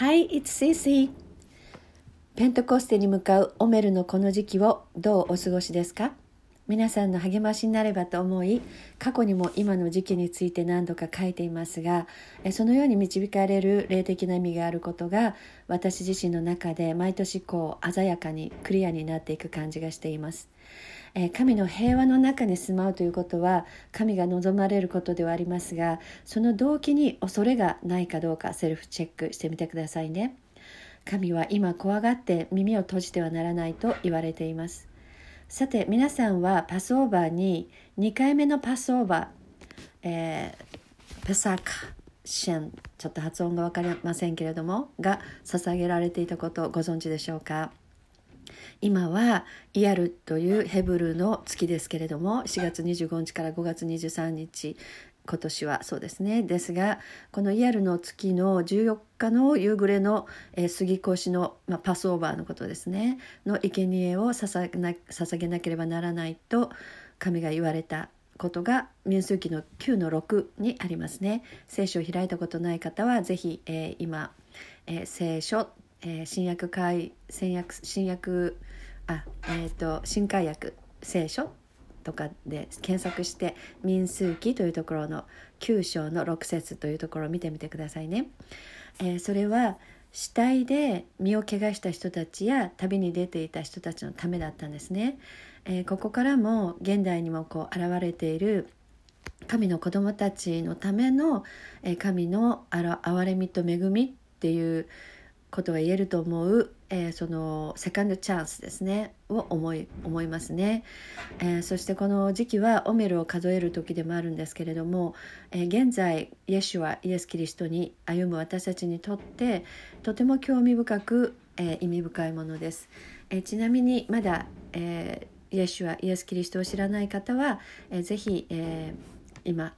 Hi, it's Cece. ペントコステに向かうオメルのこの時期をどうお過ごしですか？皆さんの励ましになればと思い過去にも今の時期について何度か書いていますがそのように導かれる霊的な意味があることが私自身の中で毎年こう鮮やかにクリアになっていく感じがしています神の平和の中に住まうということは神が望まれることではありますがその動機に恐れがないかどうかセルフチェックしてみてくださいね。神は今怖がって耳を閉じてはならないと言われています。さて皆さんはパスオーバーに2回目のパスオーバー、えー、ペサカシェンちょっと発音が分かりませんけれどもが捧げられていたことをご存知でしょうか？今はイヤルというヘブルの月ですけれども4月25日から5月23日今年はそうですね。ですがこのイヤルの月の14日の夕暮れの、えー、杉越の、まあ、パスオーバーのことですね。の生贄を捧げな捧げなければならないと神が言われたことが民数記の9の6にありますね。聖書を開いたことない方はぜひ、えー、今、えー、聖書、えー、新約会新約新約あえっ、と新海約聖書とかで検索して民数記というところの9章の6節というところを見てみてくださいね。えー、それは死体で身を怪我した人たちや旅に出ていた人たちのためだったんですね。えー、ここからも現代にもこう現れている神の子供たちのための、えー、神の憐れみと恵みっていうことが言えると思う、えー、そのセカンドチャンスですねを思い思いますね、えー、そしてこの時期はオメルを数える時でもあるんですけれども、えー、現在イエシュはイエス・キリストに歩む私たちにとってとても興味深く、え意味深いものです、えちなみにまだ、えイエシュはイエス・キリストを知らない方は、えー、ぜひ、え今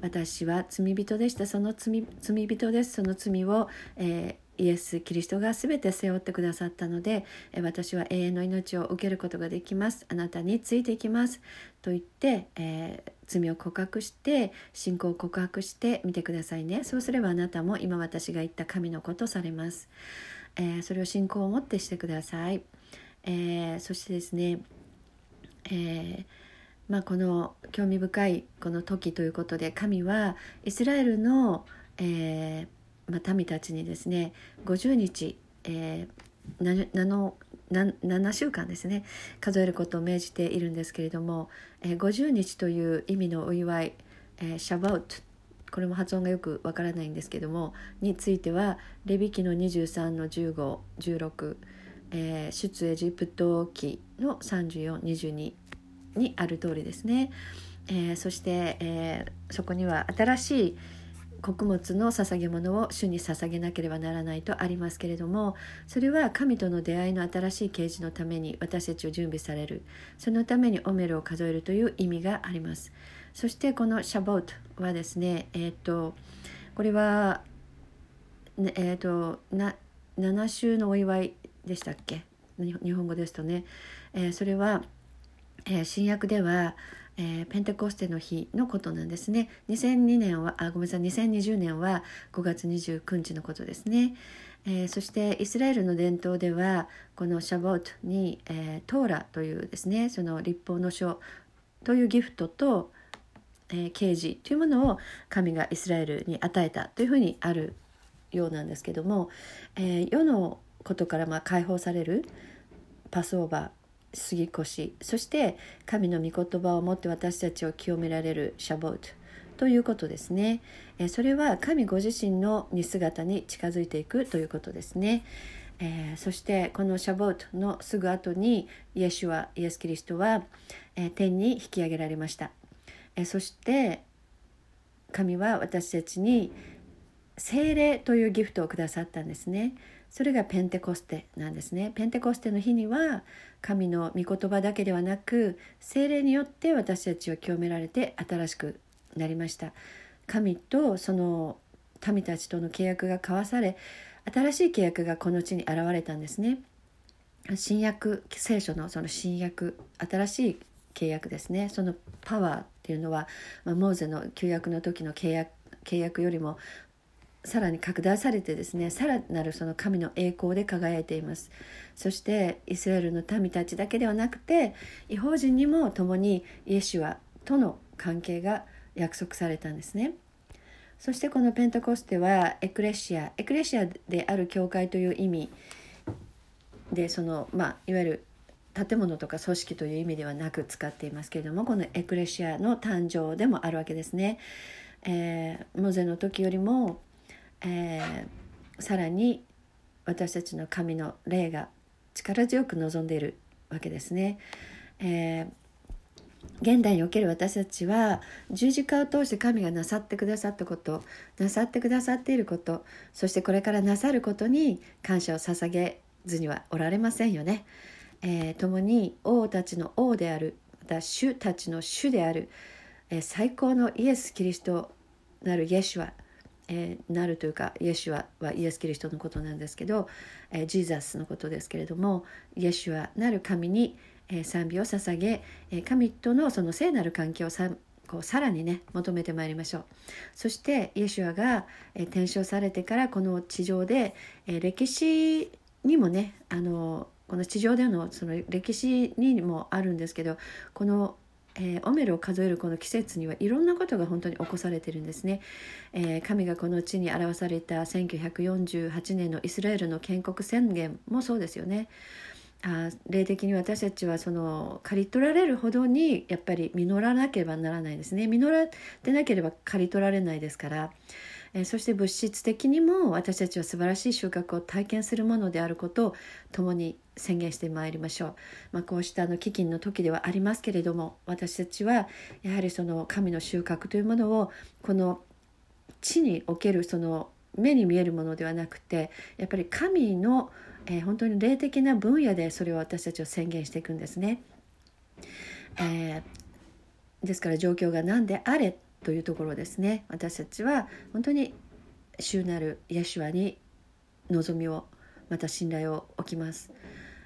私は罪人でした。その罪罪人です。その罪を、えーイエス・キリストが全て背負ってくださったので私は永遠の命を受けることができます。あなたについていきます。と言って、えー、罪を告白して信仰を告白してみてくださいね。そうすればあなたも今私が言った神のことされます、えー、それを信仰を持ってしてください、えー、そしてですね、えまあ、この興味深いこの時ということで神はイスラエルの、えーまあ、民たちにですね50日、えー、7, 7週間ですね数えることを命じているんですけれども、えー、50日という意味のお祝い、えー、シャバウトこれも発音がよくわからないんですけどもについてはレビ記の23の1516、えー、出エジプト記の3422にある通りですね、えー、そして、えー、そこには新しい穀物の捧げ物を主に捧げなければならないとありますけれどもそれは神との出会いの新しい啓示のために私たちを準備される。そのためにオメルを数えるという意味があります。そしてこのシャボートはですねえっ、ー、とこれはえっ、ー、とな7週のお祝いでしたっけ？日本語ですとね、えー、それは、え新約ではえー、ペンテコステの日のことなんですね。2002年はあごめんなさい。2020年は5月29日のことですね、えー、そしてイスラエルの伝統ではこのシャボートに、えー、トーラというですねその立法の書というギフトと、えー、啓示というものを神がイスラエルに与えたというふうにあるようなんですけども、え、世のことからま解放されるパスオーバー杉越そして神の御言葉を持って私たちを清められるシャボートということですね。それは神ご自身の似姿に近づいていくということですね。えー、そしてこのシャボートのすぐ後にイエシュはイエス・キリストは、えー、天に引き上げられました、えー、そして神は私たちに精霊というギフトをくださったんですね。それがペンテコステなんですね。ペンテコステの日には神の御言葉だけではなく精霊によって私たちは清められて新しくなりました。神とその民たちとの契約が交わされ新しい契約がこの地に現れたんですね。新約聖書のその新約新しい契約ですね。そのパワーっていうのは、まあ、モーゼの旧約の時の契約契約よりもさらに拡大されてですねさらなるその神の栄光で輝いていますそしてイスラエルの民たちだけではなくて違法人にも共にイエシュアとの関係が約束されたんですねそしてこのペンタコステはエクレシアエクレシアである教会という意味でそのまあいわゆる建物とか組織という意味ではなく使っていますけれどもこのエクレシアの誕生でもあるわけですね。えー、モゼの時よりも、えー、さらに私たちの神の霊が力強く望んでいるわけですね。えー現代における私たちは十字架を通して神がなさってくださったことなさってくださっていることそしてこれからなさることに感謝を捧げずにはおられませんよね。えー、共に王たちの王であるまた主たちの主である、えー、最高のイエス・キリストなるイエシュア、えー、なるというかイエシュアはイエス・キリストのことなんですけど、えー、ジーザスのことですけれどもイエシュアなる神に、えー、賛美を捧げ、え、神とのその聖なる関係をさこうさらにね求めてまいりましょう。そしてイエシュアが、えー、転生されてからこの地上で、え、歴史にもねあのこの地上でのその歴史にもあるんですけどこの、えー、オメルを数えるこの季節にはいろんなことが本当に起こされてるんですね、えー、神がこの地に表された1948年のイスラエルの建国宣言もそうですよね。あ霊的に私たちはその刈り取られるほどにやっぱり実らなければならないですね。実らってなければ刈り取られないですから。えそして物質的にも私たちは素晴らしい収穫を体験するものであることを共に宣言してまいりましょう、まあ、こうしたあの飢饉の時ではありますけれども私たちはやはりその神の収穫というものをこの地におけるその目に見えるものではなくてやっぱり神の、えー、本当に霊的な分野でそれを私たちは宣言していくんですね。えー、ですから状況が何であれというところですね。私たちは本当に主なるイエシュアに望みをまた信頼を置きます、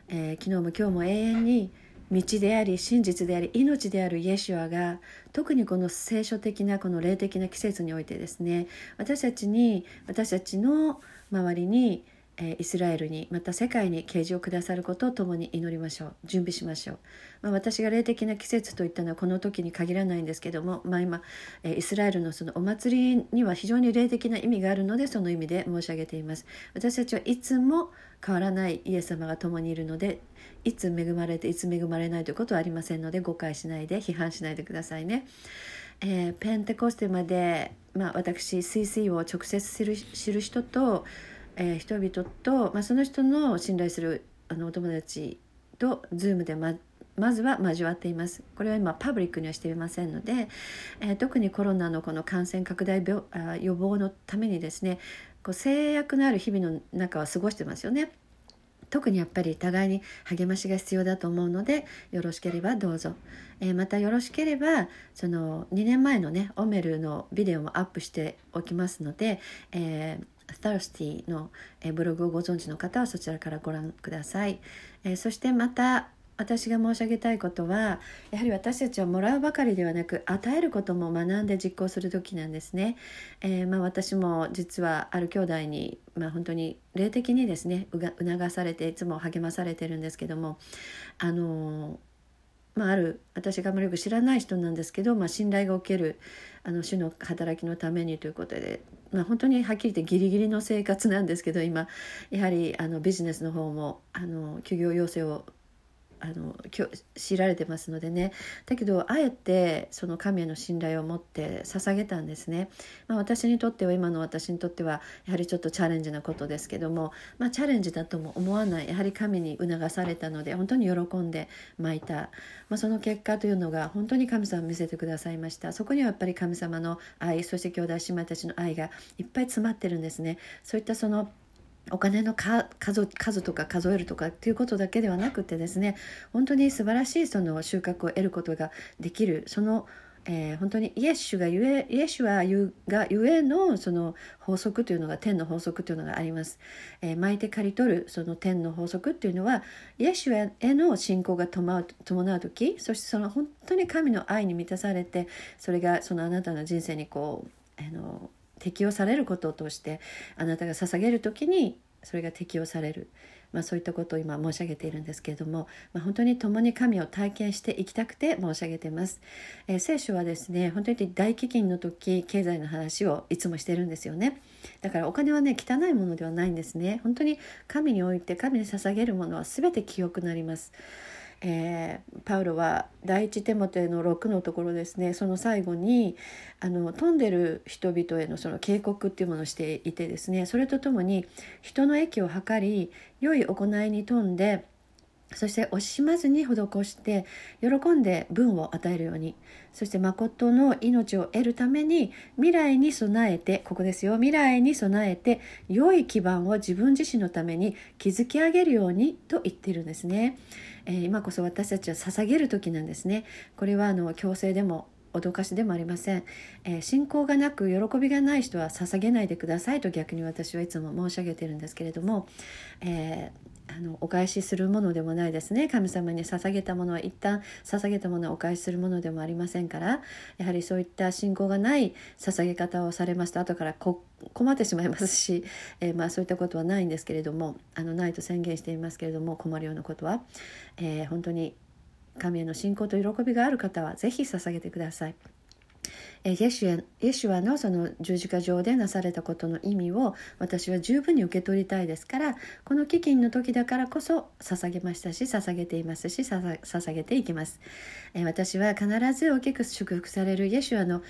えー、昨日も今日も永遠に道であり真実であり命であるイエシュアが特にこの聖書的なこの霊的な季節においてですね私たちに私たちの周りにえイスラエルにまた世界に啓示をくださることを共に祈りましょう。準備しましょう、まあ、私が霊的な季節といったのはこの時に限らないんですけども、まあ、今、えイスラエルのそのお祭りには非常に霊的な意味があるのでその意味で申し上げています。私たちはいつも変わらないイエス様が共にいるのでいつ恵まれていつ恵まれないということはありませんので誤解しないで批判しないでくださいね。えー、ペンテコステまで、まあ、私 CC を直接知る知る人とえー、人々と、まあ、その人の信頼するあのお友達と Zoom でままずは交わっていますこれは今パブリックにはしていませんので、えー、特にコロナのこの感染拡大病あ予防のためにですねこう制約のある日々の中は過ごしてますよね。特にやっぱり互いに励ましが必要だと思うのでよろしければどうぞ、えー、またよろしければその2年前のねオメルのビデオもアップしておきますので、えー Thirsty のブログをご存知の方はそちらからご覧ください。えそしてまた私が申し上げたいことはやはり私たちはもらうばかりではなく与えることも学んで実行する時なんですね。えー、まあ、私も実はある兄弟に、まあ、本当に霊的にですね促されていつも励まされてるんですけどもあのまあ、ある私があまりよく知らない人なんですけど、まあ、信頼がおけるあの主の働きのためにということで、まあ、本当にはっきり言ってギリギリの生活なんですけど今やはりあのビジネスの方もあの休業要請をあの強いられてますのでね。だけどあえてその神への信頼を持って捧げたんですね、まあ、私にとっては今の私にとってはやはりちょっとチャレンジなことですけども、まあ、チャレンジだとも思わない。やはり神に促されたので本当に喜んで巻いた、まあ、その結果というのが本当に神様を見せてくださいました。そこにはやっぱり神様の愛そして兄弟姉妹たちの愛がいっぱい詰まってるんですね。そういったそのお金の数数とか数えるとかっていうことだけではなくてですね本当に素晴らしいその収穫を得ることができるその、えー、本当にイエスがゆえイエスュはゆがゆえのその法則というのが天の法則というのがあります、えー、巻いて刈り取るその天の法則っていうのはイエスュへの信仰が伴う伴う時そしてその本当に神の愛に満たされてそれがそのあなたの人生にこうあの適用されることとしてあなたが捧げる時にそれが適用される、まあ、そういったことを今申し上げているんですけれども、まあ、本当に共に神を体験していきたくて申し上げています、えー、聖書はですね本当に大飢饉の時経済の話をいつもしてるんですよね。だからお金はね汚いものではないんですね。本当に神において神に捧げるものは全て清くなります。えー、パウロは第一テモテの6のところですね。その最後にあの飛んでる人々へのその警告っていうものをしていてですね。それとともに人の益を図り良い行いに富んでそして惜しまずに施して喜んで分を与えるように。そして誠の命を得るために未来に備えてここですよ。未来に備えて良い基盤を自分自身のために築き上げるようにと言っているんですね、えー、今こそ私たちは捧げる時なんですね。これはあの強制でも脅かしでもありません、えー、信仰がなく喜びがない人は捧げないでくださいと逆に私はいつも申し上げてるんですけれども、えーあのお返しするものでもないですね。神様に捧げたものは一旦捧げたものはお返しするものでもありませんから。やはりそういった信仰がない捧げ方をされますと後から困ってしまいますし、えー、まあ、そういったことはないんですけれどもあのないと宣言していますけれども困るようなことは、えー、本当に神への信仰と喜びがある方は是非捧げてください。イエシュイエシュアのその十字架上でなされたことの意味を私は十分に受け取りたいですからこの飢饉の時だからこそ捧げましたし捧げていますし捧げていきます、え私は必ず大きく祝福されるイエシュアの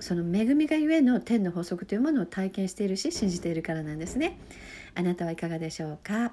その恵みがゆえの天の法則というものを体験しているし信じているからなんですね。あなたはいかがでしょうか？